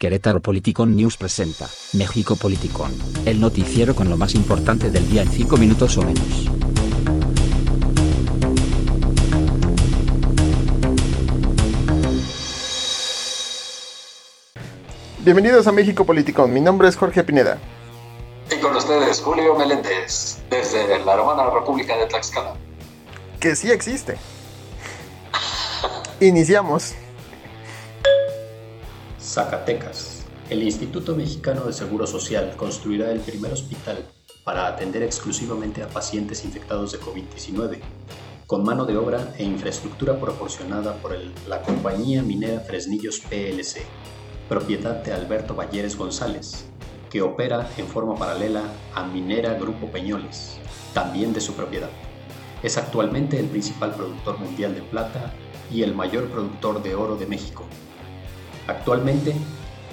Querétaro Politicon News presenta México Politicon, el noticiero con lo más importante del día en 5 minutos o menos. Bienvenidos a México Politicon, mi nombre es Jorge Pineda. Y con ustedes Julio Meléndez, desde la hermana República de Tlaxcala. Que sí existe. Iniciamos. Zacatecas. El Instituto Mexicano de Seguro Social construirá el primer hospital para atender exclusivamente a pacientes infectados de COVID-19, con mano de obra e infraestructura proporcionada por la compañía minera Fresnillos PLC, propiedad de Alberto Valleres González, que opera en forma paralela a Minera Grupo Peñoles, también de su propiedad. Es actualmente el principal productor mundial de plata y el mayor productor de oro de México. Actualmente,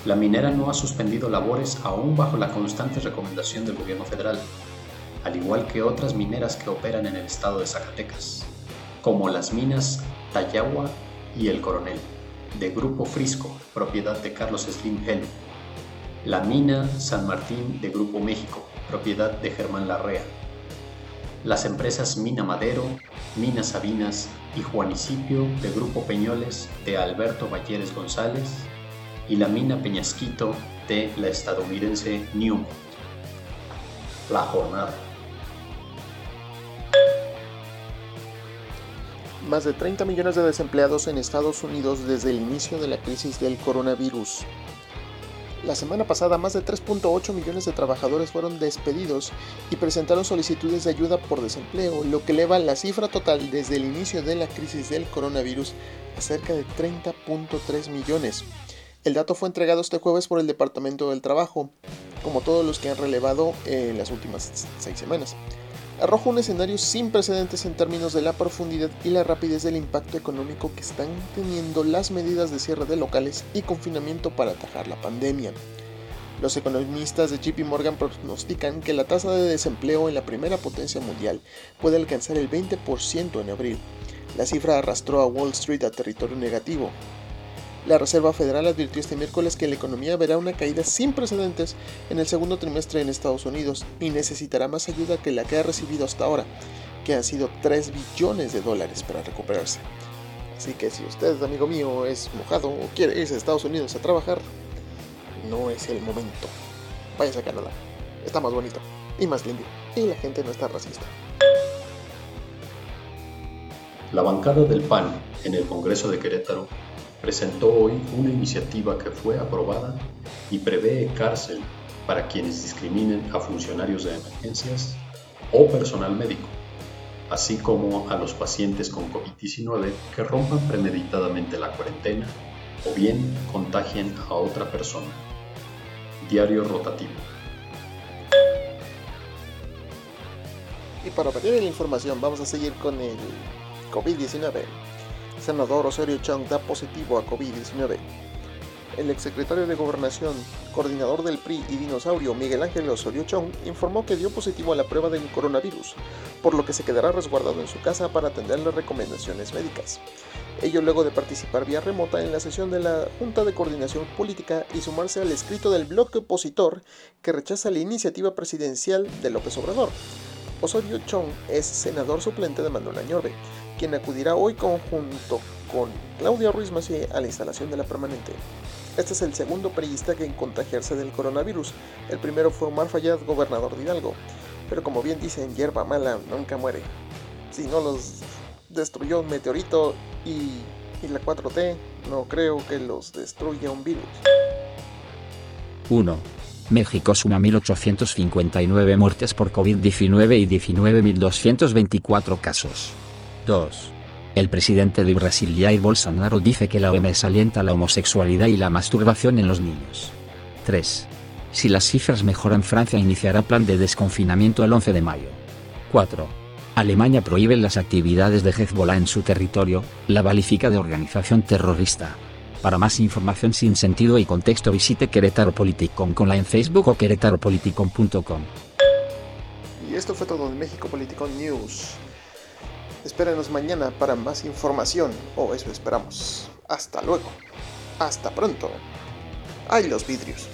la minera no ha suspendido labores aún bajo la constante recomendación del gobierno federal, al igual que otras mineras que operan en el estado de Zacatecas, como las minas Tayagua y El Coronel, de Grupo Frisco, propiedad de Carlos Slim Helu, la mina San Martín de Grupo México, propiedad de Germán Larrea, las empresas Mina Madero, Mina Sabinas y Juanicipio de Grupo Peñoles de Alberto Valleres González y la mina Peñasquito de la estadounidense Newmont. La jornada. Más de 30 millones de desempleados en Estados Unidos desde el inicio de la crisis del coronavirus. La semana pasada más de 3.8 millones de trabajadores fueron despedidos y presentaron solicitudes de ayuda por desempleo, lo que eleva la cifra total desde el inicio de la crisis del coronavirus a cerca de 30.3 millones. El dato fue entregado este jueves por el Departamento del Trabajo, como todos los que han relevado en las últimas seis semanas arroja un escenario sin precedentes en términos de la profundidad y la rapidez del impacto económico que están teniendo las medidas de cierre de locales y confinamiento para atajar la pandemia. Los economistas de JP Morgan pronostican que la tasa de desempleo en la primera potencia mundial puede alcanzar el 20% en abril. La cifra arrastró a Wall Street a territorio negativo, la Reserva Federal advirtió este miércoles que la economía verá una caída sin precedentes en el segundo trimestre en Estados Unidos y necesitará más ayuda que la que ha recibido hasta ahora, que han sido 3 billones de dólares para recuperarse. Así que si usted, amigo mío, es mojado o quiere irse a Estados Unidos a trabajar, no es el momento. Váyase a Canadá. Está más bonito y más limpio. Y la gente no está racista. La bancada del PAN en el Congreso de Querétaro presentó hoy una iniciativa que fue aprobada y prevé cárcel para quienes discriminen a funcionarios de emergencias o personal médico, así como a los pacientes con COVID-19 que rompan premeditadamente la cuarentena o bien contagien a otra persona. Diario rotativo. Y para ver la información, vamos a seguir con el COVID-19 senador Osorio Chong da positivo a COVID-19. El exsecretario de Gobernación, coordinador del PRI y dinosaurio Miguel Ángel Osorio Chong informó que dio positivo a la prueba del coronavirus, por lo que se quedará resguardado en su casa para atender las recomendaciones médicas. Ello luego de participar vía remota en la sesión de la Junta de Coordinación Política y sumarse al escrito del bloque opositor que rechaza la iniciativa presidencial de López Obrador. Osorio Chong es senador suplente de Manuel Añorbe, quien acudirá hoy conjunto con Claudia Ruiz Macié a la instalación de la permanente. Este es el segundo periodista en contagiarse del coronavirus. El primero fue Omar Fayad, gobernador de Hidalgo. Pero como bien dicen, hierba mala nunca muere. Si no los destruyó un meteorito y, y la 4T, no creo que los destruya un virus. 1. México suma 1.859 muertes por COVID-19 y 19.224 casos. 2. El presidente de Brasil Jair Bolsonaro dice que la OMS alienta la homosexualidad y la masturbación en los niños. 3. Si las cifras mejoran Francia iniciará plan de desconfinamiento el 11 de mayo. 4. Alemania prohíbe las actividades de Hezbollah en su territorio, la valifica de organización terrorista. Para más información sin sentido y contexto visite Querétaro Politicon con la en Facebook o querétaropoliticon.com. Y esto fue todo en México Politicon News. Espérenos mañana para más información, o eso esperamos. Hasta luego. Hasta pronto. ¡Ay, los vidrios!